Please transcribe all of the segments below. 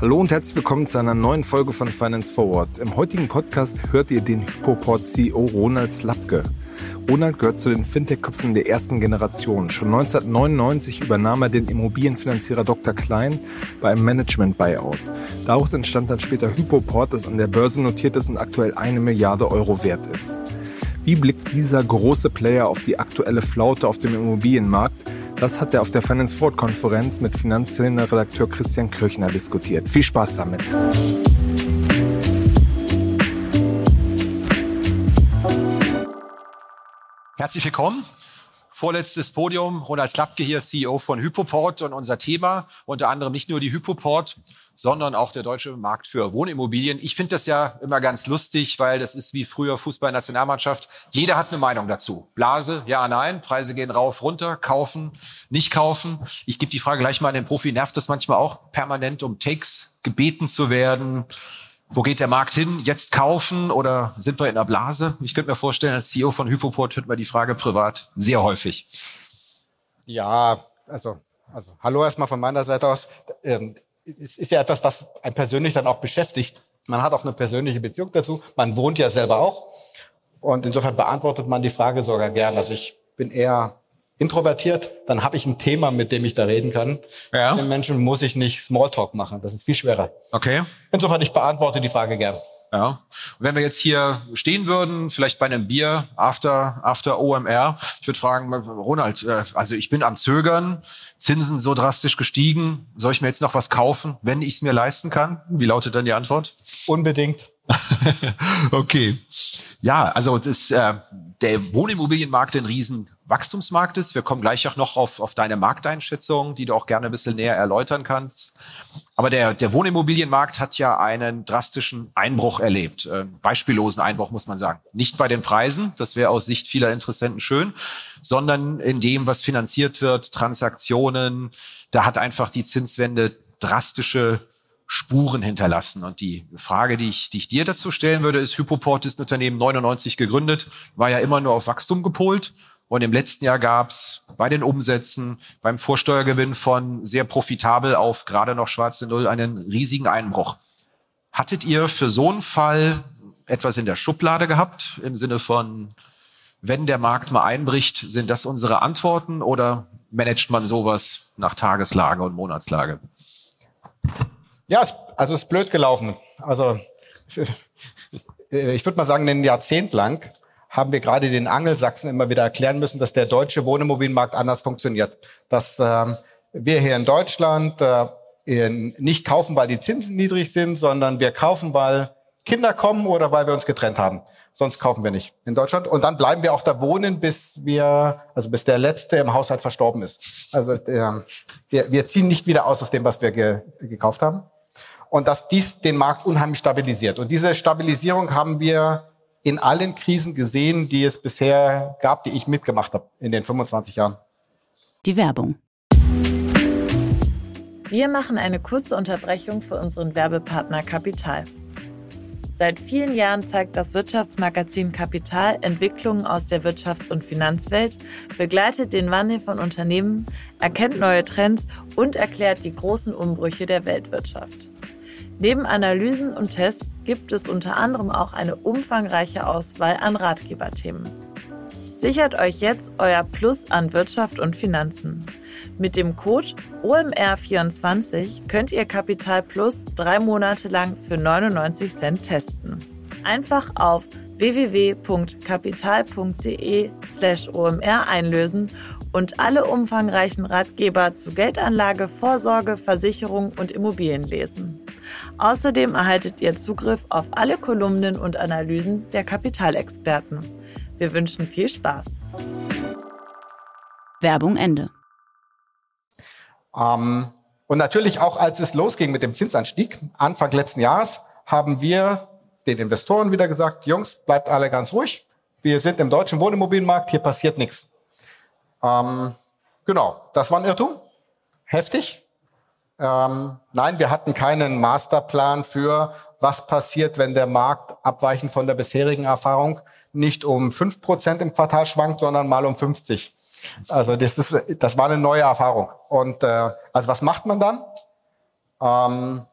Hallo und herzlich willkommen zu einer neuen Folge von Finance Forward. Im heutigen Podcast hört ihr den Hypoport-CEO Ronald Slapke. Ronald gehört zu den Fintech-Köpfen der ersten Generation. Schon 1999 übernahm er den Immobilienfinanzierer Dr. Klein bei einem Management-Buyout. Daraus entstand dann später Hypoport, das an der Börse notiert ist und aktuell eine Milliarde Euro wert ist. Wie blickt dieser große Player auf die aktuelle Flaute auf dem Immobilienmarkt? Das hat er auf der Finance Forward Konferenz mit Finanzszene-Redakteur Christian Kirchner diskutiert. Viel Spaß damit. Herzlich willkommen. Vorletztes Podium, Ronald Slapke hier, CEO von Hypoport und unser Thema unter anderem nicht nur die Hypoport, sondern auch der deutsche Markt für Wohnimmobilien. Ich finde das ja immer ganz lustig, weil das ist wie früher Fußballnationalmannschaft. Jeder hat eine Meinung dazu. Blase, ja, nein, Preise gehen rauf, runter, kaufen, nicht kaufen. Ich gebe die Frage gleich mal an den Profi. Nervt das manchmal auch permanent, um Takes gebeten zu werden? Wo geht der Markt hin? Jetzt kaufen oder sind wir in der Blase? Ich könnte mir vorstellen, als CEO von Hypoport hört man die Frage privat sehr häufig. Ja, also, also hallo erstmal von meiner Seite aus. Ähm, es ist ja etwas, was einen persönlich dann auch beschäftigt. Man hat auch eine persönliche Beziehung dazu. Man wohnt ja selber auch. Und insofern beantwortet man die Frage sogar gern. Also ich bin eher introvertiert, dann habe ich ein Thema, mit dem ich da reden kann. Ja. Mit den Menschen muss ich nicht Smalltalk machen. Das ist viel schwerer. Okay. Insofern, ich beantworte die Frage gern. Ja. Und wenn wir jetzt hier stehen würden, vielleicht bei einem Bier after, after OMR, ich würde fragen, Ronald, äh, also ich bin am Zögern, Zinsen so drastisch gestiegen, soll ich mir jetzt noch was kaufen, wenn ich es mir leisten kann? Wie lautet dann die Antwort? Unbedingt. okay. Ja, also das, äh, der Wohnimmobilienmarkt ein riesen Wachstumsmarkt ist. Wir kommen gleich auch noch auf, auf deine Markteinschätzung, die du auch gerne ein bisschen näher erläutern kannst. Aber der, der Wohnimmobilienmarkt hat ja einen drastischen Einbruch erlebt. Äh, beispiellosen Einbruch, muss man sagen. Nicht bei den Preisen, das wäre aus Sicht vieler Interessenten schön, sondern in dem, was finanziert wird, Transaktionen. Da hat einfach die Zinswende drastische Spuren hinterlassen. Und die Frage, die ich, die ich dir dazu stellen würde, ist, Hypoport ist ein Unternehmen 99 gegründet, war ja immer nur auf Wachstum gepolt und im letzten Jahr gab es bei den Umsätzen, beim Vorsteuergewinn von sehr profitabel auf gerade noch schwarze Null einen riesigen Einbruch. Hattet ihr für so einen Fall etwas in der Schublade gehabt im Sinne von, wenn der Markt mal einbricht, sind das unsere Antworten oder managt man sowas nach Tageslage und Monatslage? Ja, also es ist blöd gelaufen. Also ich würde mal sagen, ein Jahrzehnt lang haben wir gerade den Angelsachsen immer wieder erklären müssen, dass der deutsche Wohnimmobilienmarkt anders funktioniert. Dass ähm, wir hier in Deutschland äh, nicht kaufen, weil die Zinsen niedrig sind, sondern wir kaufen, weil Kinder kommen oder weil wir uns getrennt haben. Sonst kaufen wir nicht in Deutschland. Und dann bleiben wir auch da wohnen, bis wir, also bis der Letzte im Haushalt verstorben ist. Also der, wir, wir ziehen nicht wieder aus aus dem, was wir ge, gekauft haben. Und dass dies den Markt unheimlich stabilisiert. Und diese Stabilisierung haben wir in allen Krisen gesehen, die es bisher gab, die ich mitgemacht habe in den 25 Jahren. Die Werbung. Wir machen eine kurze Unterbrechung für unseren Werbepartner Kapital. Seit vielen Jahren zeigt das Wirtschaftsmagazin Kapital Entwicklungen aus der Wirtschafts- und Finanzwelt, begleitet den Wandel von Unternehmen, erkennt neue Trends und erklärt die großen Umbrüche der Weltwirtschaft. Neben Analysen und Tests gibt es unter anderem auch eine umfangreiche Auswahl an Ratgeberthemen. Sichert euch jetzt euer Plus an Wirtschaft und Finanzen. Mit dem Code OMR24 könnt ihr Kapital Plus drei Monate lang für 99 Cent testen. Einfach auf www.kapital.de slash OMR einlösen und alle umfangreichen Ratgeber zu Geldanlage, Vorsorge, Versicherung und Immobilien lesen. Außerdem erhaltet ihr Zugriff auf alle Kolumnen und Analysen der Kapitalexperten. Wir wünschen viel Spaß. Werbung Ende. Ähm, und natürlich auch, als es losging mit dem Zinsanstieg, Anfang letzten Jahres, haben wir den Investoren wieder gesagt, Jungs, bleibt alle ganz ruhig. Wir sind im deutschen Wohnimmobilienmarkt, hier passiert nichts. Ähm, genau, das war ein Irrtum. Heftig. Ähm, nein, wir hatten keinen Masterplan für, was passiert, wenn der Markt abweichend von der bisherigen Erfahrung nicht um fünf Prozent im Quartal schwankt, sondern mal um 50. Also das, ist, das war eine neue Erfahrung. Und äh, also was macht man dann? Ähm,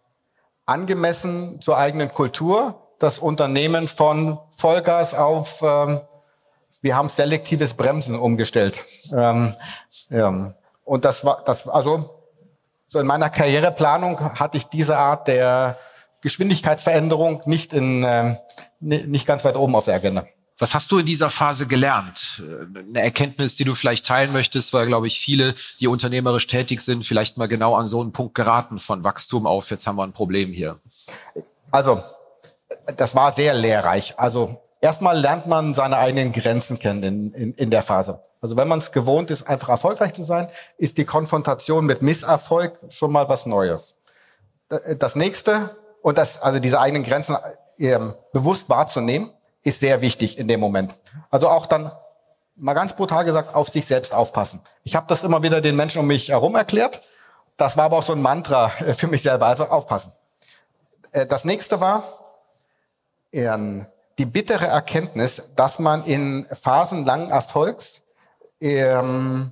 angemessen zur eigenen Kultur das Unternehmen von Vollgas auf ähm, wir haben selektives Bremsen umgestellt. Ähm, ja. Und das war das also so in meiner Karriereplanung hatte ich diese Art der Geschwindigkeitsveränderung nicht in äh, nicht ganz weit oben auf der Agenda. Was hast du in dieser Phase gelernt? Eine Erkenntnis, die du vielleicht teilen möchtest, weil, glaube ich, viele, die unternehmerisch tätig sind, vielleicht mal genau an so einen Punkt geraten von Wachstum auf, jetzt haben wir ein Problem hier. Also, das war sehr lehrreich. Also, erstmal lernt man seine eigenen Grenzen kennen in, in, in der Phase. Also, wenn man es gewohnt ist, einfach erfolgreich zu sein, ist die Konfrontation mit Misserfolg schon mal was Neues. Das nächste, und das, also diese eigenen Grenzen ähm, bewusst wahrzunehmen, ist sehr wichtig in dem Moment. Also auch dann mal ganz brutal gesagt auf sich selbst aufpassen. Ich habe das immer wieder den Menschen um mich herum erklärt. Das war aber auch so ein Mantra für mich selber. Also aufpassen. Äh, das nächste war ähm, die bittere Erkenntnis, dass man in Phasen langen Erfolgs ähm,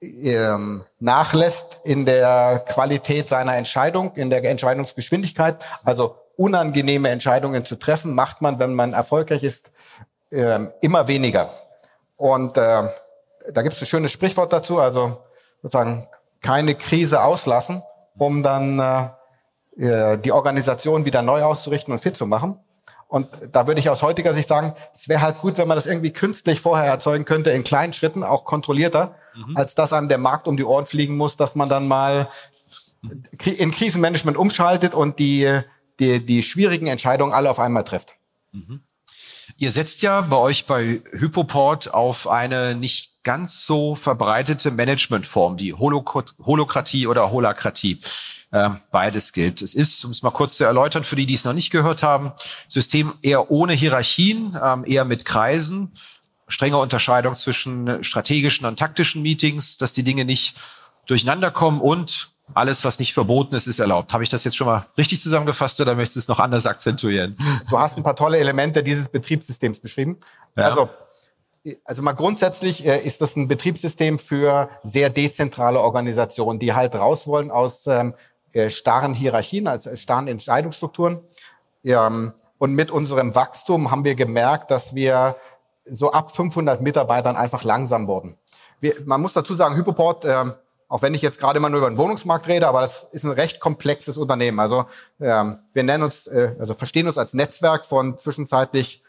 ähm, nachlässt in der Qualität seiner Entscheidung, in der Entscheidungsgeschwindigkeit. Also unangenehme Entscheidungen zu treffen, macht man, wenn man erfolgreich ist, äh, immer weniger. Und äh, da gibt es ein schönes Sprichwort dazu, also sozusagen keine Krise auslassen, um dann äh, äh, die Organisation wieder neu auszurichten und fit zu machen. Und da würde ich aus heutiger Sicht sagen, es wäre halt gut, wenn man das irgendwie künstlich vorher erzeugen könnte, in kleinen Schritten, auch kontrollierter, mhm. als dass einem der Markt um die Ohren fliegen muss, dass man dann mal in Krisenmanagement umschaltet und die die, die schwierigen Entscheidungen alle auf einmal trifft. Mhm. Ihr setzt ja bei euch bei Hypoport auf eine nicht ganz so verbreitete Managementform, die Holokratie oder Holakratie. Ähm, beides gilt. Es ist, um es mal kurz zu erläutern, für die, die es noch nicht gehört haben, System eher ohne Hierarchien, ähm, eher mit Kreisen, strenge Unterscheidung zwischen strategischen und taktischen Meetings, dass die Dinge nicht durcheinander kommen und alles, was nicht verboten ist, ist erlaubt. Habe ich das jetzt schon mal richtig zusammengefasst oder möchtest du es noch anders akzentuieren? Du hast ein paar tolle Elemente dieses Betriebssystems beschrieben. Ja. Also, also mal grundsätzlich äh, ist das ein Betriebssystem für sehr dezentrale Organisationen, die halt raus wollen aus ähm, äh, starren Hierarchien, als äh, starren Entscheidungsstrukturen. Ähm, und mit unserem Wachstum haben wir gemerkt, dass wir so ab 500 Mitarbeitern einfach langsam wurden. Wir, man muss dazu sagen, Hypoport äh, auch wenn ich jetzt gerade mal nur über den Wohnungsmarkt rede, aber das ist ein recht komplexes Unternehmen. Also ähm, wir nennen uns, äh, also verstehen uns als Netzwerk von zwischenzeitlich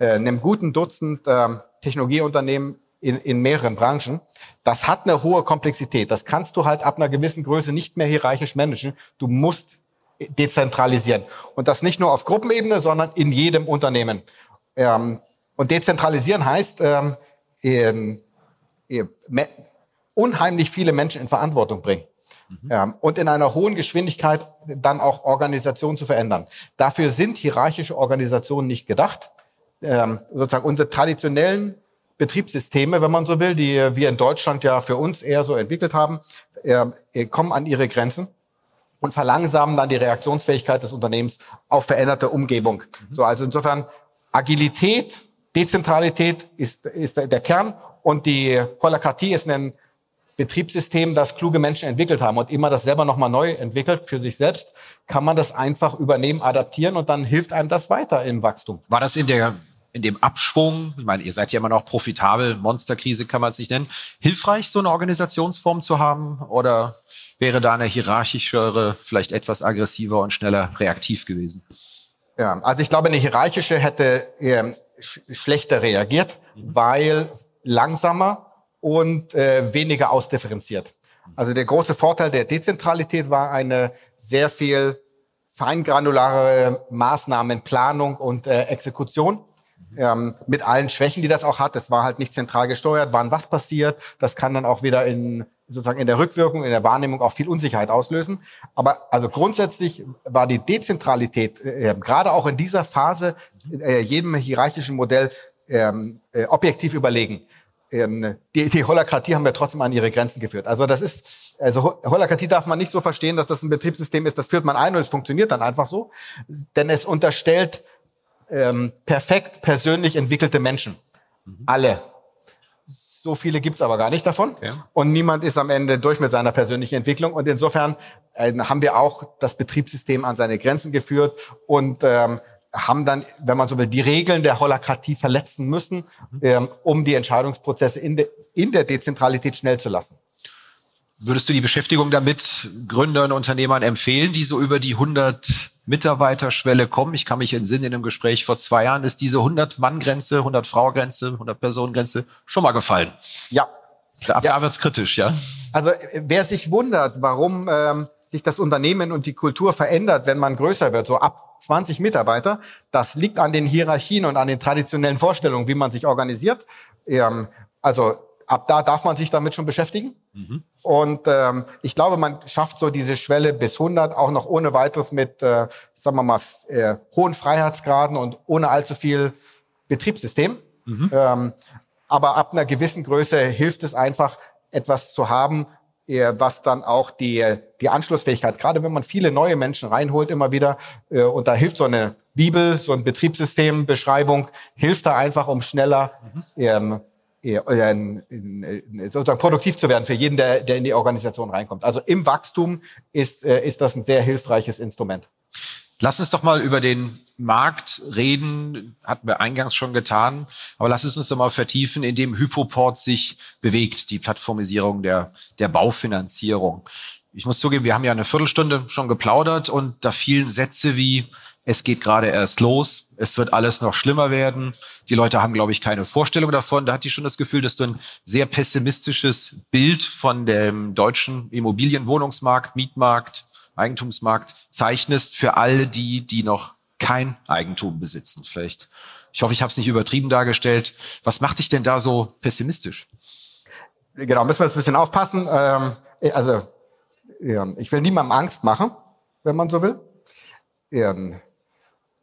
äh, einem guten Dutzend äh, Technologieunternehmen in, in mehreren Branchen. Das hat eine hohe Komplexität. Das kannst du halt ab einer gewissen Größe nicht mehr hierarchisch managen. Du musst dezentralisieren. Und das nicht nur auf Gruppenebene, sondern in jedem Unternehmen. Ähm, und dezentralisieren heißt, ähm, in, in, unheimlich viele Menschen in Verantwortung bringen. Mhm. Ja, und in einer hohen Geschwindigkeit dann auch Organisationen zu verändern. Dafür sind hierarchische Organisationen nicht gedacht. Ähm, sozusagen unsere traditionellen Betriebssysteme, wenn man so will, die wir in Deutschland ja für uns eher so entwickelt haben, äh, kommen an ihre Grenzen und verlangsamen dann die Reaktionsfähigkeit des Unternehmens auf veränderte Umgebung. Mhm. So, also insofern Agilität, Dezentralität ist, ist der Kern und die Holokratie ist ein Betriebssystem, das kluge Menschen entwickelt haben und immer das selber nochmal neu entwickelt für sich selbst, kann man das einfach übernehmen, adaptieren und dann hilft einem das weiter im Wachstum. War das in der in dem Abschwung, ich meine, ihr seid ja immer noch profitabel, Monsterkrise kann man es nicht nennen, hilfreich, so eine Organisationsform zu haben? Oder wäre da eine hierarchischere, vielleicht etwas aggressiver und schneller reaktiv gewesen? Ja, also ich glaube, eine hierarchische hätte ähm, sch schlechter reagiert, mhm. weil langsamer und äh, weniger ausdifferenziert. Also der große Vorteil der Dezentralität war eine sehr viel feingranulare Maßnahmenplanung und äh, Exekution ähm, mit allen Schwächen, die das auch hat. Es war halt nicht zentral gesteuert, wann was passiert. Das kann dann auch wieder in sozusagen in der Rückwirkung, in der Wahrnehmung auch viel Unsicherheit auslösen. Aber also grundsätzlich war die Dezentralität äh, gerade auch in dieser Phase äh, jedem hierarchischen Modell ähm, äh, objektiv überlegen ähm, die, die Holakratie haben wir trotzdem an ihre Grenzen geführt. Also das ist, also Holakratie darf man nicht so verstehen, dass das ein Betriebssystem ist, das führt man ein und es funktioniert dann einfach so, denn es unterstellt ähm, perfekt persönlich entwickelte Menschen. Mhm. Alle. So viele gibt's aber gar nicht davon. Ja. Und niemand ist am Ende durch mit seiner persönlichen Entwicklung. Und insofern äh, haben wir auch das Betriebssystem an seine Grenzen geführt und ähm, haben dann, wenn man so will, die Regeln der Holokratie verletzen müssen, ähm, um die Entscheidungsprozesse in, de, in der Dezentralität schnell zu lassen. Würdest du die Beschäftigung damit Gründern, Unternehmern empfehlen, die so über die 100 Mitarbeiterschwelle kommen? Ich kann mich entsinnen, in einem Gespräch vor zwei Jahren ist diese 100-Mann-Grenze, 100-Frau-Grenze, 100-Personen-Grenze schon mal gefallen. Ja. Ab Ja. da wird's kritisch, ja? Also äh, wer sich wundert, warum ähm, sich das Unternehmen und die Kultur verändert, wenn man größer wird, so ab 20 Mitarbeiter, das liegt an den Hierarchien und an den traditionellen Vorstellungen, wie man sich organisiert. Ähm, also ab da darf man sich damit schon beschäftigen. Und ähm, ich glaube, man schafft so diese Schwelle bis 100 auch noch ohne weiteres mit, äh, sagen wir mal, äh, hohen Freiheitsgraden und ohne allzu viel Betriebssystem. Ähm, aber ab einer gewissen Größe hilft es einfach, etwas zu haben, äh, was dann auch die, die Anschlussfähigkeit, gerade wenn man viele neue Menschen reinholt immer wieder, äh, und da hilft so eine Bibel, so ein Betriebssystem, Beschreibung, hilft da einfach, um schneller ähm, äh, äh, in- in- sozusagen produktiv zu werden für jeden, der, der in die Organisation reinkommt. Also im Wachstum ist, äh, ist das ein sehr hilfreiches Instrument. Lass uns doch mal über den Markt reden, hatten wir eingangs schon getan, aber lass es uns doch mal vertiefen, in dem Hypoport sich bewegt, die Plattformisierung der, der Baufinanzierung. Ich muss zugeben, wir haben ja eine Viertelstunde schon geplaudert und da fielen Sätze wie, es geht gerade erst los, es wird alles noch schlimmer werden. Die Leute haben, glaube ich, keine Vorstellung davon. Da hat die schon das Gefühl, dass du ein sehr pessimistisches Bild von dem deutschen Immobilienwohnungsmarkt, Mietmarkt, Eigentumsmarkt zeichnest für alle die, die noch kein Eigentum besitzen. Vielleicht, ich hoffe, ich habe es nicht übertrieben dargestellt. Was macht dich denn da so pessimistisch? Genau, müssen wir jetzt ein bisschen aufpassen. Ähm, also, ich will niemandem Angst machen, wenn man so will. Ähm,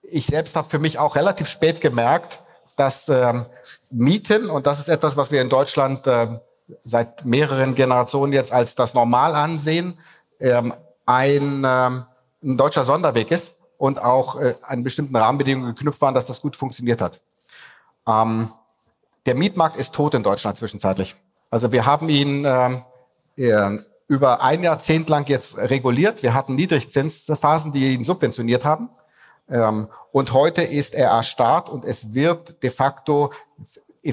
ich selbst habe für mich auch relativ spät gemerkt, dass ähm, Mieten, und das ist etwas, was wir in Deutschland ähm, seit mehreren Generationen jetzt als das Normal ansehen, ähm, ein, ähm, ein deutscher Sonderweg ist und auch äh, an bestimmten Rahmenbedingungen geknüpft waren, dass das gut funktioniert hat. Ähm, der Mietmarkt ist tot in Deutschland zwischenzeitlich. Also wir haben ihn ähm, äh, über ein Jahrzehnt lang jetzt reguliert. Wir hatten Niedrigzinsphasen, die ihn subventioniert haben. Ähm, und heute ist er erstarrt und es wird de facto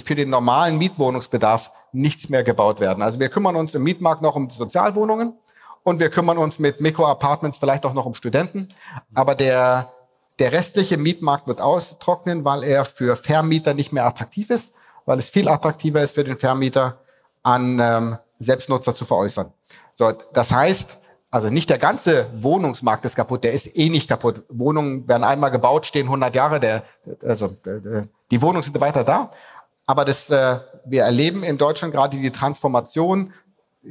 für den normalen Mietwohnungsbedarf nichts mehr gebaut werden. Also wir kümmern uns im Mietmarkt noch um die Sozialwohnungen und wir kümmern uns mit Mikroapartments vielleicht auch noch um Studenten. Aber der, der restliche Mietmarkt wird austrocknen, weil er für Vermieter nicht mehr attraktiv ist, weil es viel attraktiver ist für den Vermieter, an ähm, Selbstnutzer zu veräußern. So, das heißt, also nicht der ganze Wohnungsmarkt ist kaputt, der ist eh nicht kaputt. Wohnungen werden einmal gebaut, stehen 100 Jahre, der, also die Wohnungen sind weiter da. Aber das, äh, wir erleben in Deutschland gerade die Transformation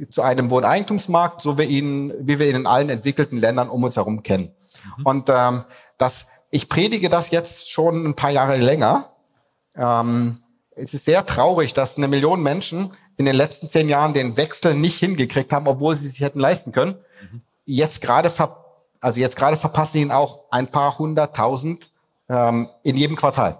zu einem Wohneigentumsmarkt, so wie, ihn, wie wir ihn in allen entwickelten Ländern um uns herum kennen. Und ähm, das, ich predige das jetzt schon ein paar Jahre länger. Ähm, es ist sehr traurig, dass eine Million Menschen in den letzten zehn Jahren den Wechsel nicht hingekriegt haben, obwohl sie sich hätten leisten können. Jetzt gerade ver also jetzt gerade verpassen ihn auch ein paar hunderttausend ähm, in jedem Quartal.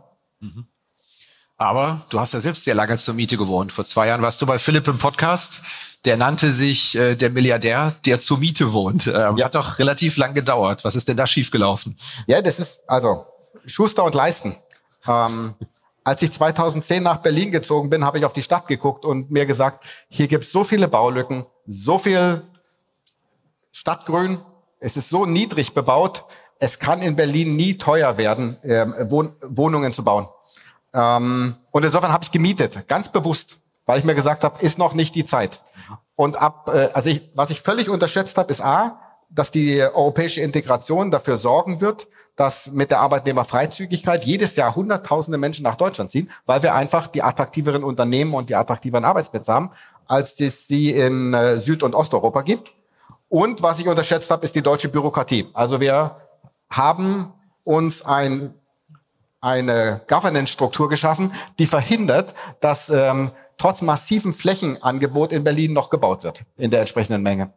Aber du hast ja selbst sehr lange zur Miete gewohnt. Vor zwei Jahren warst du bei Philipp im Podcast. Der nannte sich äh, der Milliardär, der zur Miete wohnt. Ähm, Ja. Hat doch relativ lang gedauert. Was ist denn da schiefgelaufen? Ja, das ist also Schuster und Leisten. Ähm, als ich 2010 nach Berlin gezogen bin, habe ich auf die Stadt geguckt und mir gesagt, hier gibt es so viele Baulücken, so viel Stadtgrün, es ist so niedrig bebaut, es kann in Berlin nie teuer werden, ähm, Wohn Wohnungen zu bauen. Ähm, und insofern habe ich gemietet, ganz bewusst, weil ich mir gesagt habe, ist noch nicht die Zeit. Und ab, äh, also ich, was ich völlig unterschätzt habe, ist A, dass die europäische Integration dafür sorgen wird, dass mit der Arbeitnehmerfreizügigkeit jedes Jahr hunderttausende Menschen nach Deutschland ziehen, weil wir einfach die attraktiveren Unternehmen und die attraktiveren Arbeitsplätze haben, als es sie in äh, Süd- und Osteuropa gibt. Und was ich unterschätzt habe, ist die deutsche Bürokratie. Also wir haben uns ein eine Governance-Struktur geschaffen, die verhindert, dass ähm, trotz massivem Flächenangebot in Berlin noch gebaut wird in der entsprechenden Menge.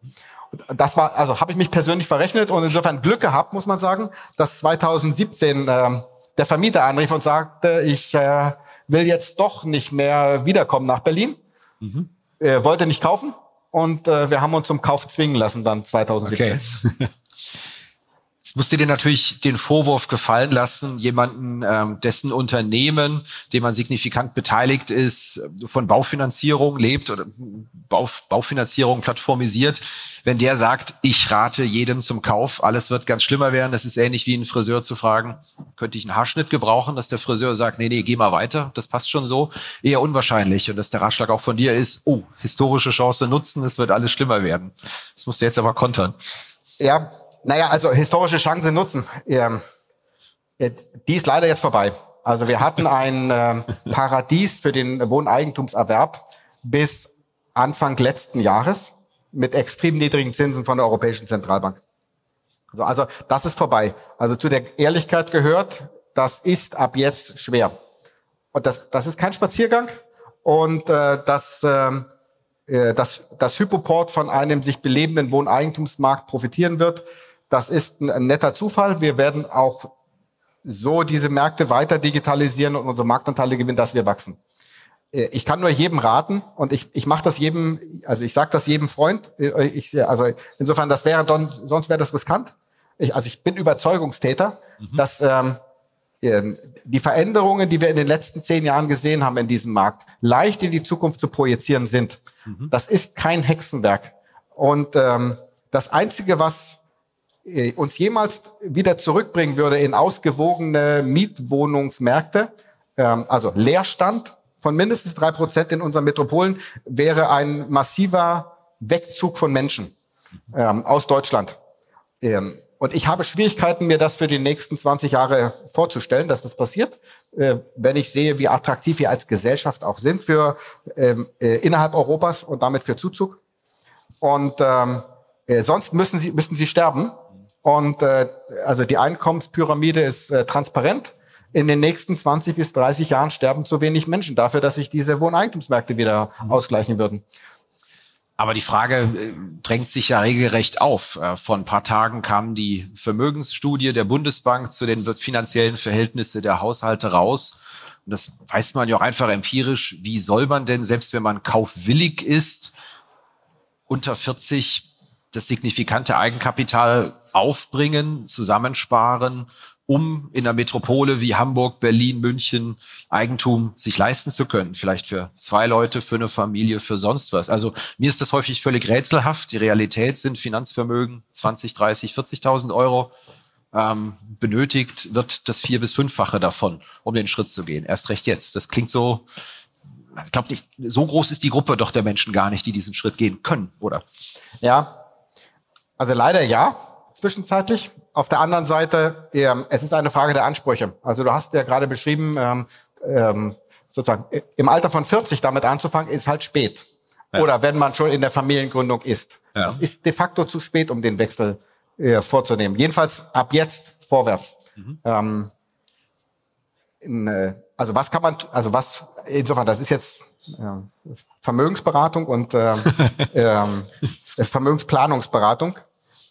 Das war, also habe ich mich persönlich verrechnet und insofern Glück gehabt, muss man sagen, dass 2017 ähm, der Vermieter anrief und sagte, ich äh, will jetzt doch nicht mehr wiederkommen nach Berlin. mhm. äh, wollte nicht kaufen und äh, wir haben uns zum Kauf zwingen lassen dann 2017. Okay. Jetzt musst du dir natürlich den Vorwurf gefallen lassen, jemanden, ähm, dessen Unternehmen, dem man signifikant beteiligt ist, von Baufinanzierung lebt oder Bau, Baufinanzierung plattformisiert, wenn der sagt, ich rate jedem zum Kauf, alles wird ganz schlimmer werden. Das ist ähnlich wie ein Friseur zu fragen, könnte ich einen Haarschnitt gebrauchen, dass der Friseur sagt, nee, nee, geh mal weiter, das passt schon so. Eher unwahrscheinlich. Und dass der Ratschlag auch von dir ist, oh, historische Chance nutzen, es wird alles schlimmer werden. Das musst du jetzt aber kontern. Ja, naja, also historische Chance nutzen. Ähm, äh, die ist leider jetzt vorbei. Also wir hatten ein äh, Paradies für den Wohneigentumserwerb bis Anfang letzten Jahres mit extrem niedrigen Zinsen von der Europäischen Zentralbank. So, also das ist vorbei. Also zu der Ehrlichkeit gehört, das ist ab jetzt schwer. Und das, das ist kein Spaziergang. Und äh, das, ähm, äh, das, das Hypoport von einem sich belebenden Wohneigentumsmarkt profitieren wird, das ist ein netter Zufall. Wir werden auch so diese Märkte weiter digitalisieren und unsere Marktanteile gewinnen, dass wir wachsen. Äh, ich kann nur jedem raten und ich, ich mache das jedem, also ich sage das jedem Freund. Äh, ich, also insofern, das wäre dann, sonst wäre das riskant. Ich, also ich bin Überzeugungstäter, mhm. dass ähm, äh, die Veränderungen, die wir in den letzten zehn Jahren gesehen haben in diesem Markt, leicht in die Zukunft zu projizieren sind. Mhm. Das ist kein Hexenwerk. Und ähm, das Einzige, was uns jemals wieder zurückbringen würde in ausgewogene Mietwohnungsmärkte, ähm, also Leerstand von mindestens drei Prozent in unseren Metropolen, wäre ein massiver Wegzug von Menschen ähm, aus Deutschland. Ähm, und ich habe Schwierigkeiten, mir das für die nächsten 20 Jahre vorzustellen, dass das passiert, äh, wenn ich sehe, wie attraktiv wir als Gesellschaft auch sind für äh, innerhalb Europas und damit für Zuzug. Und ähm, äh, sonst müssen sie müssten sie sterben. Und äh, also die Einkommenspyramide ist äh, transparent. In den nächsten 20 bis 30 Jahren sterben zu wenig Menschen dafür, dass sich diese Wohneigentumsmärkte wieder mhm. ausgleichen würden. Aber die Frage äh, drängt sich ja regelrecht auf. Äh, vor ein paar Tagen kam die Vermögensstudie der Bundesbank zu den finanziellen Verhältnissen der Haushalte raus. Und das weiß man ja auch einfach empirisch. Wie soll man denn, selbst wenn man kaufwillig ist, unter 40 das signifikante Eigenkapital aufbringen, zusammensparen, um in einer Metropole wie Hamburg, Berlin, München Eigentum sich leisten zu können. Vielleicht für zwei Leute, für eine Familie, für sonst was. Also mir ist das häufig völlig rätselhaft. Die Realität sind Finanzvermögen 20, 30, 40.000 Euro. Ähm, benötigt wird das vier- bis fünffache davon, um den Schritt zu gehen. Erst recht jetzt. Das klingt so, ich glaube nicht, so groß ist die Gruppe doch der Menschen gar nicht, die diesen Schritt gehen können, oder? Ja, also leider ja, zwischenzeitlich. Auf der anderen Seite, ähm, es ist eine Frage der Ansprüche. Also du hast ja gerade beschrieben, ähm, ähm, sozusagen im Alter von 40 damit anzufangen, ist halt spät. Ja. Oder wenn man schon in der Familiengründung ist. Ja. Das ist de facto zu spät, um den Wechsel äh, vorzunehmen. Jedenfalls ab jetzt vorwärts. Mhm. Ähm, in, äh, also was kann man, also was, insofern, das ist jetzt äh, Vermögensberatung und äh, äh, Vermögensplanungsberatung.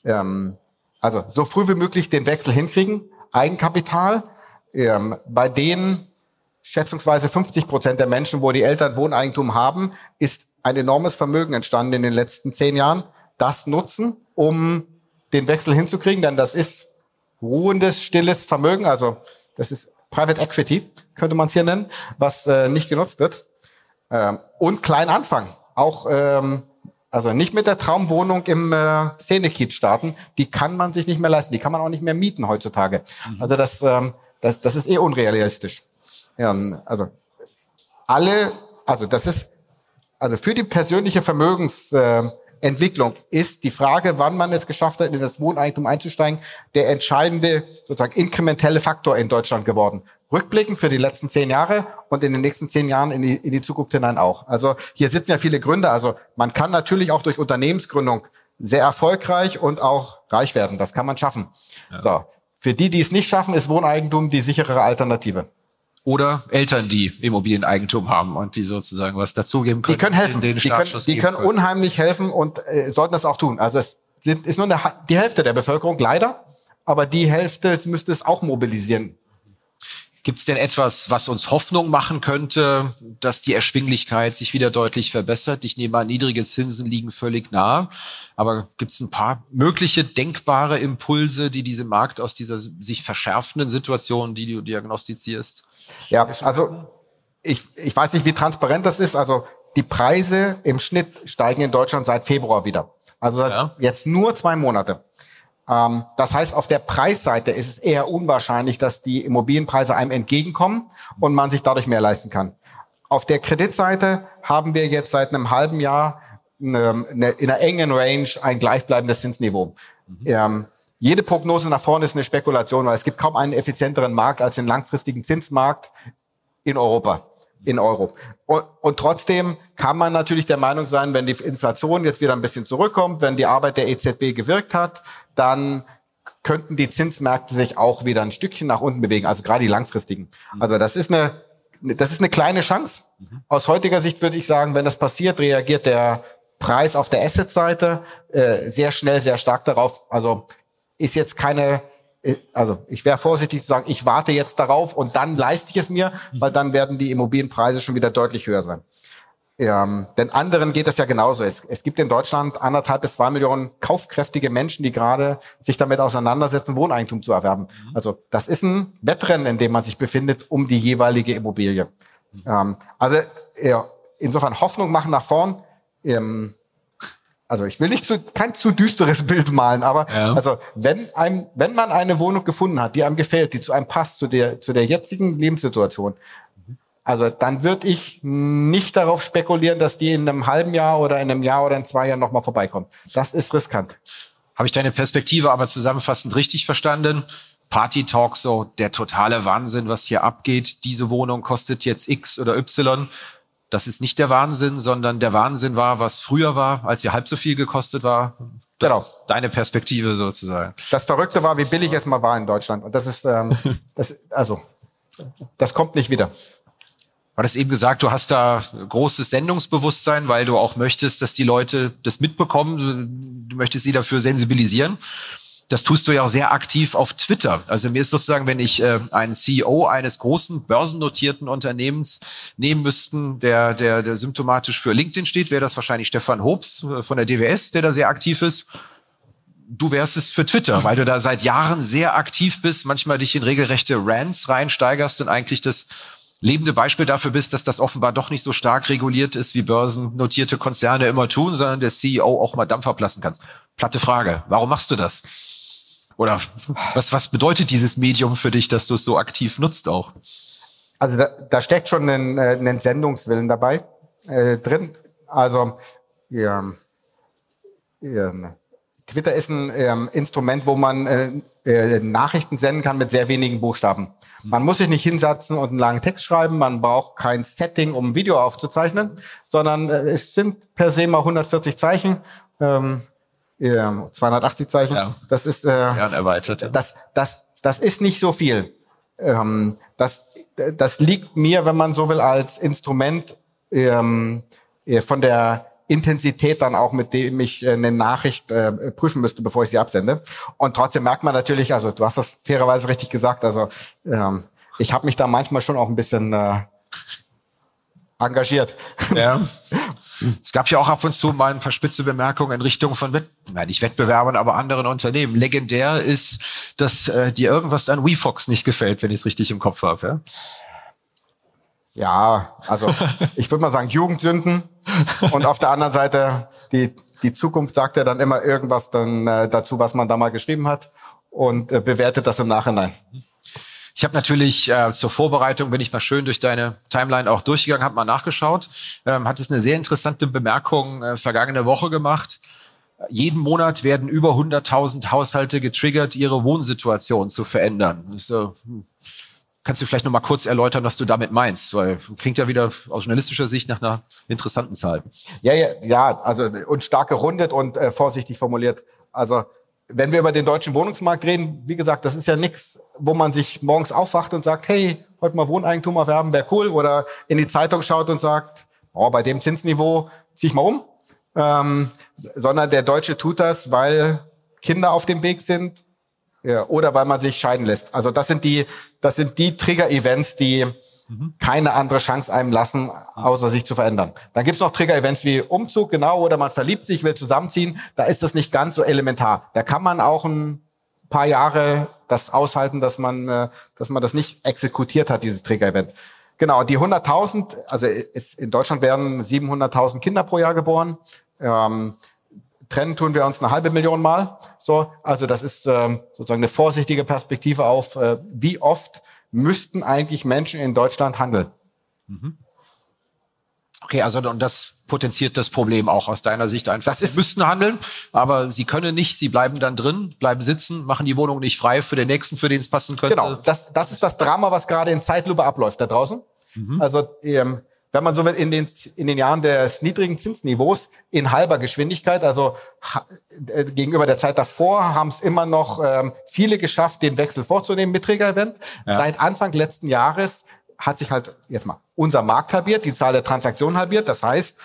Ähm, also so früh wie möglich den Wechsel hinkriegen. Eigenkapital, ähm, bei denen schätzungsweise 50 Prozent der Menschen, wo die Eltern Wohneigentum haben, ist ein enormes Vermögen entstanden in den letzten zehn Jahren. Das nutzen, um den Wechsel hinzukriegen, denn das ist ruhendes, stilles Vermögen, also das ist Private Equity, könnte man es hier nennen, was äh, nicht genutzt wird. Ähm, und klein anfangen. Auch ähm, also nicht mit der Traumwohnung im äh, Szenekiez starten. Die kann man sich nicht mehr leisten. Die kann man auch nicht mehr mieten heutzutage. Mhm. Also das, ähm, das, das ist eh unrealistisch. Ja, also alle, also das ist, also für die persönliche Vermögensentwicklung äh, ist die Frage, wann man es geschafft hat, in das Wohneigentum einzusteigen, der entscheidende sozusagen inkrementelle Faktor in Deutschland geworden rückblickend für die letzten zehn Jahre und in den nächsten zehn Jahren in die, in die Zukunft hinein auch. Also hier sitzen ja viele Gründer. Also man kann natürlich auch durch Unternehmensgründung sehr erfolgreich und auch reich werden. Das kann man schaffen. Ja. So. Für die, die es nicht schaffen, ist Wohneigentum die sichere Alternative. Oder Eltern, die Immobilieneigentum haben und die sozusagen was dazugeben können. Die können helfen. Die können, die können unheimlich helfen und äh, sollten das auch tun. Also es sind, ist nur eine, die Hälfte der Bevölkerung, leider. Aber die Hälfte müsste es auch mobilisieren Gibt es denn etwas, was uns Hoffnung machen könnte, dass die Erschwinglichkeit sich wieder deutlich verbessert? Ich nehme an, niedrige Zinsen liegen völlig nah. Aber gibt es ein paar mögliche denkbare Impulse, die diesen Markt aus dieser sich verschärfenden Situation, die du diagnostizierst? Ja, also ich, ich weiß nicht, wie transparent das ist. Also die Preise im Schnitt steigen in Deutschland seit Februar wieder. Also ja. jetzt nur zwei Monate. Ähm, das heißt, auf der Preisseite ist es eher unwahrscheinlich, dass die Immobilienpreise einem entgegenkommen und man sich dadurch mehr leisten kann. Auf der Kreditseite haben wir jetzt seit einem halben Jahr eine, eine, in einer engen Range ein gleichbleibendes Zinsniveau. Mhm. Ähm, jede Prognose nach vorne ist eine Spekulation, weil es gibt kaum einen effizienteren Markt als den langfristigen Zinsmarkt in Europa in Euro. Und, und, trotzdem kann man natürlich der Meinung sein, wenn die Inflation jetzt wieder ein bisschen zurückkommt, wenn die Arbeit der EZB gewirkt hat, dann könnten die Zinsmärkte sich auch wieder ein Stückchen nach unten bewegen, also gerade die langfristigen. Also das ist eine, das ist eine kleine Chance. Aus heutiger Sicht würde ich sagen, wenn das passiert, reagiert der Preis auf der Asset-Seite äh, sehr schnell, sehr stark darauf. Also ist jetzt keine, äh, also ich wäre vorsichtig zu sagen, ich warte jetzt darauf und dann leiste ich es mir, weil dann werden die Immobilienpreise schon wieder deutlich höher sein. Ähm, denn anderen geht es ja genauso. Es, es gibt in Deutschland anderthalb bis zwei Millionen kaufkräftige Menschen, die gerade sich damit auseinandersetzen, Wohneigentum zu erwerben. Mhm. Also das ist ein Wettrennen, in dem man sich befindet, um die jeweilige Immobilie. Mhm. Ähm, also ja, insofern Hoffnung machen nach vorn. Ähm, also ich will nicht zu, kein zu düsteres Bild malen, aber ja. also wenn einem, wenn man eine Wohnung gefunden hat, die einem gefällt, die zu einem passt, zu der, zu der jetzigen Lebenssituation, also dann würde ich nicht darauf spekulieren, dass die in einem halben Jahr oder in einem Jahr oder in zwei Jahren nochmal vorbeikommen. Das ist riskant. Habe ich deine Perspektive aber zusammenfassend richtig verstanden? Party Talk, so der totale Wahnsinn, was hier abgeht. Diese Wohnung kostet jetzt X oder Y. Das ist nicht der Wahnsinn, sondern der Wahnsinn war, was früher war, als sie halb so viel gekostet war. Das genau. ist deine Perspektive sozusagen. Das Verrückte war, wie billig es mal war in Deutschland. Und das ist, ähm, das, also, das kommt nicht wieder. Du hattest eben gesagt, du hast da großes Sendungsbewusstsein, weil du auch möchtest, dass die Leute das mitbekommen. Du möchtest sie dafür sensibilisieren. Das tust du ja auch sehr aktiv auf Twitter. Also mir ist sozusagen, wenn ich äh, einen CEO eines großen börsennotierten Unternehmens nehmen müssten, der, der, der symptomatisch für LinkedIn steht, wäre das wahrscheinlich Stefan Hobbs äh, von der DWS, der da sehr aktiv ist. Du wärst es für Twitter, weil du da seit Jahren sehr aktiv bist, manchmal dich in regelrechte Rants reinsteigerst und eigentlich das lebende Beispiel dafür bist, dass das offenbar doch nicht so stark reguliert ist, wie börsennotierte Konzerne immer tun, sondern der CEO auch mal Dampf ablassen kann. Platte Frage. Warum machst du das? Oder was, was bedeutet dieses Medium für dich, dass du es so aktiv nutzt auch? Also da, da steckt schon ein, äh, ein Sendungswillen dabei äh, drin. Also ja, ja, Twitter ist ein ähm, Instrument, wo man äh, äh, Nachrichten senden kann mit sehr wenigen Buchstaben. Man muss sich nicht hinsetzen und einen langen Text schreiben, man braucht kein Setting, um ein Video aufzuzeichnen, sondern äh, es sind per se mal 140 Zeichen. Ähm, 280 Zeichen. Ja. Das ist äh, ja, erweitert. Ja. Das, das, das ist nicht so viel. Ähm, das, das liegt mir, wenn man so will, als Instrument ähm, äh, von der Intensität dann auch, mit dem ich äh, eine Nachricht äh, prüfen müsste, bevor ich sie absende. Und trotzdem merkt man natürlich, also du hast das fairerweise richtig gesagt, also ähm, ich habe mich da manchmal schon auch ein bisschen äh, engagiert. Ja. Es gab ja auch ab und zu mal ein paar spitze Bemerkungen in Richtung von, Wett nein, nicht Wettbewerbern, aber anderen Unternehmen. Legendär ist, dass äh, dir irgendwas an WeFox nicht gefällt, wenn ich es richtig im Kopf habe. Ja? Ja, also ich würde mal sagen Jugendsünden und auf der anderen Seite die die Zukunft sagt ja dann immer irgendwas dann äh, dazu, was man da mal geschrieben hat und äh, bewertet das im Nachhinein. Ich habe natürlich äh, zur Vorbereitung, bin ich mal schön durch deine Timeline auch durchgegangen, habe mal nachgeschaut, ähm, hat es eine sehr interessante Bemerkung äh, vergangene Woche gemacht. Jeden Monat werden über 100.000 Haushalte getriggert, ihre Wohnsituation zu verändern. So, hm Kannst du vielleicht noch mal kurz erläutern, was du damit meinst? Weil klingt ja wieder aus journalistischer Sicht nach einer interessanten Zahl. Ja, ja, ja, also und stark gerundet und äh, vorsichtig formuliert. Also wenn wir über den deutschen Wohnungsmarkt reden, wie gesagt, das ist ja nichts, wo man sich morgens aufwacht und sagt, hey, heute mal Wohneigentum erwerben, wäre cool. Oder in die Zeitung schaut und sagt, oh, bei dem Zinsniveau zieh ich mal um. Ähm, sondern der Deutsche tut das, weil Kinder auf dem Weg sind, Ja, oder weil man sich scheiden lässt. Also das sind die, das sind die Trigger-Events, die mhm. keine andere Chance einem lassen, außer sich zu verändern. Dann gibt's noch Trigger-Events wie Umzug, genau, oder man verliebt sich, will zusammenziehen. Da ist das nicht ganz so elementar. Da kann man auch ein paar Jahre das aushalten, dass man, äh, dass man das nicht exekutiert hat, dieses Trigger-Event. Genau, die 100.000, also in Deutschland werden 700.000 Kinder pro Jahr geboren. Ähm, trennen tun wir uns eine halbe Million Mal. So, also das ist ähm, sozusagen eine vorsichtige Perspektive auf, äh, wie oft müssten eigentlich Menschen in Deutschland handeln. Mhm. Okay, also und das potenziert das Problem auch aus deiner Sicht einfach. Das ist, sie müssten handeln, aber sie können nicht, sie bleiben dann drin, bleiben sitzen, machen die Wohnung nicht frei für den nächsten, für den es passen könnte. Genau, das, das ist das Drama, was gerade in Zeitlupe abläuft da draußen. Mhm. Also ähm, wenn man so will, in den, in den Jahren des niedrigen Zinsniveaus in halber Geschwindigkeit, also äh, gegenüber der Zeit davor, haben es immer noch ähm, viele geschafft, den Wechsel vorzunehmen mit Trigger-Event. Ja. Seit Anfang letzten Jahres hat sich halt jetzt mal unser Markt halbiert, die Zahl der Transaktionen halbiert. Das heißt,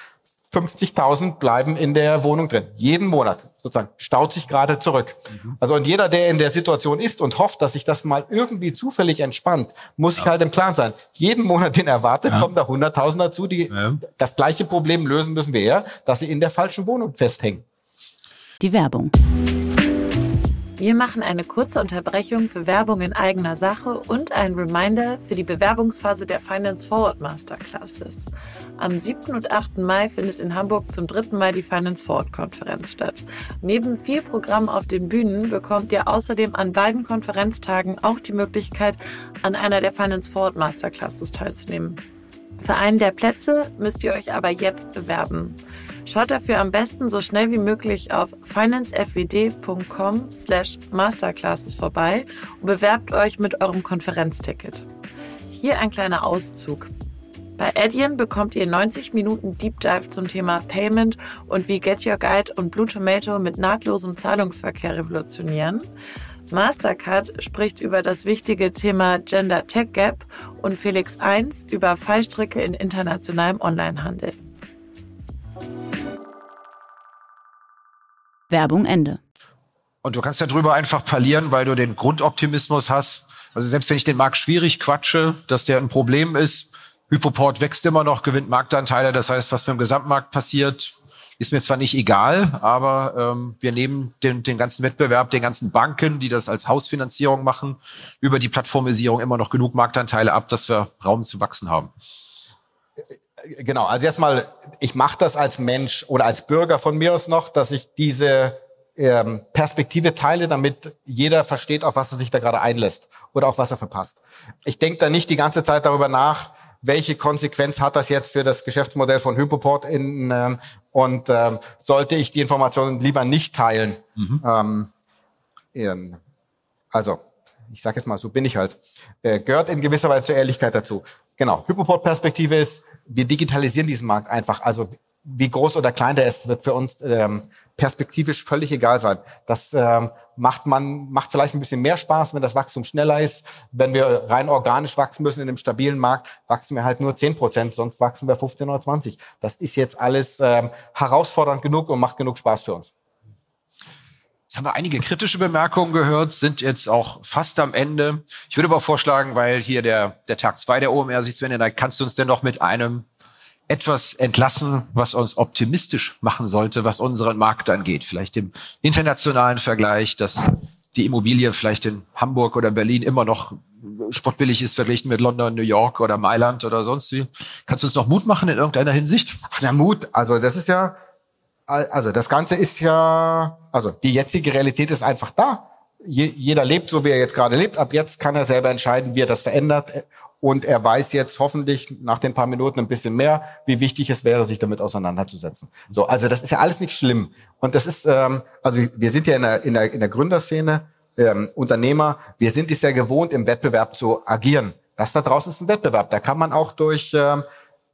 50.000 bleiben in der Wohnung drin. Jeden Monat sozusagen staut sich gerade zurück. Mhm. Also und jeder, der in der Situation ist und hofft, dass sich das mal irgendwie zufällig entspannt, muss sich halt im Klaren sein. Jeden Monat, den erwartet, ja. kommen da 100.000 dazu, die ja. das gleiche Problem lösen müssen wie er, dass sie in der falschen Wohnung festhängen. Die Werbung. Wir machen eine kurze Unterbrechung für Werbung in eigener Sache und ein Reminder für die Bewerbungsphase der Finance Forward Masterclasses. Am 7. und 8. Mai findet in Hamburg zum dritten Mal die Finance Forward Konferenz statt. Neben viel Programm auf den Bühnen bekommt ihr außerdem an beiden Konferenztagen auch die Möglichkeit, an einer der Finance Forward Masterclasses teilzunehmen. Für einen der Plätze müsst ihr euch aber jetzt bewerben. Schaut dafür am besten so schnell wie möglich auf financefwd.com slash masterclasses vorbei und bewerbt euch mit eurem Konferenzticket. Hier ein kleiner Auszug. Bei Adyen bekommt ihr 90 Minuten Deep Dive zum Thema Payment und wie Get Your Guide und Blue Tomato mit nahtlosem Zahlungsverkehr revolutionieren. Mastercard spricht über das wichtige Thema Gender Tech Gap und Felix 1 über Fallstricke in internationalem Onlinehandel. Werbung Ende. Und du kannst ja drüber einfach parlieren, weil du den Grundoptimismus hast. Also selbst wenn ich den Markt schwierig quatsche, dass der ein Problem ist, Hypoport wächst immer noch, gewinnt Marktanteile. Das heißt, was mit dem Gesamtmarkt passiert, ist mir zwar nicht egal, aber ähm, wir nehmen den, den ganzen Wettbewerb, den ganzen Banken, die das als Hausfinanzierung machen, über die Plattformisierung immer noch genug Marktanteile ab, dass wir Raum zu wachsen haben. Genau, also jetzt mal, ich mache das als Mensch oder als Bürger von mir aus noch, dass ich diese ähm, Perspektive teile, damit jeder versteht, auf was er sich da gerade einlässt oder auf was er verpasst. Ich denke da nicht die ganze Zeit darüber nach, welche Konsequenz hat das jetzt für das Geschäftsmodell von Hypoport in, ähm, und ähm, sollte ich die Informationen lieber nicht teilen. Mhm. Ähm, also, ich sage jetzt mal, so bin ich halt. Äh, gehört in gewisser Weise zur Ehrlichkeit dazu. Genau, Hypoport-Perspektive ist, wir digitalisieren diesen Markt einfach. Also wie groß oder klein der ist, wird für uns ähm, perspektivisch völlig egal sein. Das ähm, macht man macht vielleicht ein bisschen mehr Spaß, wenn das Wachstum schneller ist. Wenn wir rein organisch wachsen müssen in einem stabilen Markt, wachsen wir halt nur 10 Prozent, sonst wachsen wir 15 oder 20. Das ist jetzt alles ähm, herausfordernd genug und macht genug Spaß für uns. Jetzt haben wir einige kritische Bemerkungen gehört, sind jetzt auch fast am Ende. Ich würde aber vorschlagen, weil hier der, der Tag zwei der OMR sich zu da kannst du uns denn noch mit einem etwas entlassen, was uns optimistisch machen sollte, was unseren Markt angeht. Vielleicht im internationalen Vergleich, dass die Immobilie vielleicht in Hamburg oder Berlin immer noch spottbillig ist verglichen mit London, New York oder Mailand oder sonst wie. Kannst du uns noch Mut machen in irgendeiner Hinsicht? Na Mut, also das ist ja, also das Ganze ist ja, also die jetzige Realität ist einfach da. Je, jeder lebt so, wie er jetzt gerade lebt. Ab jetzt kann er selber entscheiden, wie er das verändert. Und er weiß jetzt hoffentlich nach den paar Minuten ein bisschen mehr, wie wichtig es wäre, sich damit auseinanderzusetzen. So, also das ist ja alles nicht schlimm. Und das ist, ähm, also wir sind ja in der, in der, in der Gründerszene, ähm, Unternehmer, wir sind es ja gewohnt, im Wettbewerb zu agieren. Das da draußen ist ein Wettbewerb. Da kann man auch durch ähm,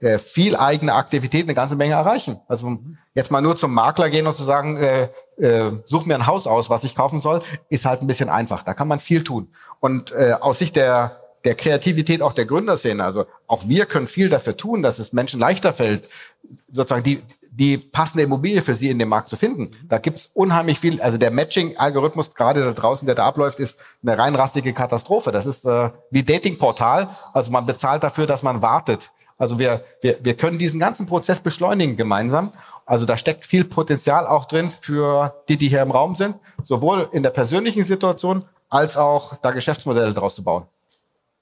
äh, viel eigene Aktivität eine ganze Menge erreichen. Also jetzt mal nur zum Makler gehen und zu sagen, äh, äh, such mir ein Haus aus, was ich kaufen soll, ist halt ein bisschen einfach. Da kann man viel tun. Und äh, aus Sicht der der Kreativität auch der Gründer sehen. Also auch wir können viel dafür tun, dass es Menschen leichter fällt, sozusagen die, die passende Immobilie für sie in dem Markt zu finden. Da gibt's unheimlich viel, also der Matching-Algorithmus gerade da draußen, der da abläuft, ist eine rein rastige Katastrophe. Das ist äh, wie Dating-Portal, also man bezahlt dafür, dass man wartet. Also wir, wir, wir können diesen ganzen Prozess beschleunigen gemeinsam. Also da steckt viel Potenzial auch drin für die, die hier im Raum sind, sowohl in der persönlichen Situation als auch da Geschäftsmodelle draus zu bauen.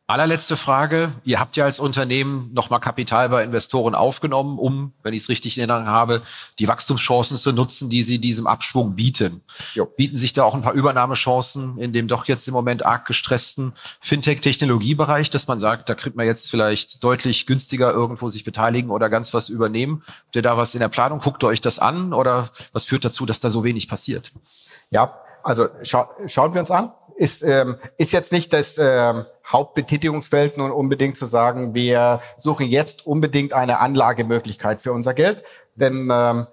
Allerletzte Frage. Ihr habt ja als Unternehmen nochmal Kapital bei Investoren aufgenommen, um, wenn ich es richtig in Erinnerung habe, die Wachstumschancen zu nutzen, die sie diesem Abschwung bieten. Jo. Bieten sich da auch ein paar Übernahmechancen in dem doch jetzt im Moment arg gestressten Fintech-Technologiebereich, dass man sagt, da kriegt man jetzt vielleicht deutlich günstiger irgendwo sich beteiligen oder ganz was übernehmen. Habt ihr da was in der Planung? Guckt ihr euch das an oder was führt dazu, dass da so wenig passiert? Ja, also scha schauen wir uns an ist, ähm, ist jetzt nicht das ähm, Hauptbetätigungsfeld nun unbedingt zu sagen, wir suchen jetzt unbedingt eine Anlagemöglichkeit für unser Geld, denn ähm,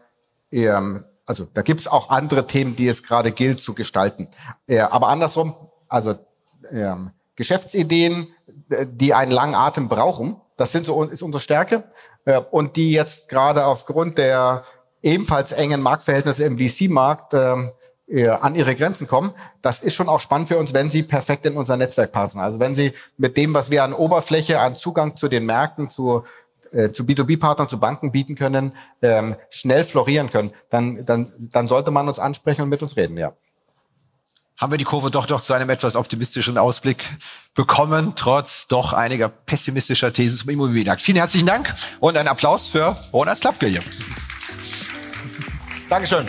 ähm, also da gibt es auch andere Themen, die es gerade gilt zu gestalten. Äh, aber andersrum, also ähm, Geschäftsideen, äh, die einen langen Atem brauchen, das sind so ist unsere Stärke äh, und die jetzt gerade aufgrund der ebenfalls engen Marktverhältnisse im VC-Markt ähm, äh, an ihre Grenzen kommen. Das ist schon auch spannend für uns, wenn sie perfekt in unser Netzwerk passen. Also wenn sie mit dem, was wir an Oberfläche, an Zugang zu den Märkten, zu äh, zu B2B-Partnern, zu Banken bieten können, ähm, schnell florieren können, dann, dann, dann sollte man uns ansprechen und mit uns reden, ja. Haben wir die Kurve doch doch zu einem etwas optimistischen Ausblick bekommen, trotz doch einiger pessimistischer Thesen zum Immobilienmarkt. Vielen herzlichen Dank und ein Applaus für Ronald Slapke hier. Dankeschön.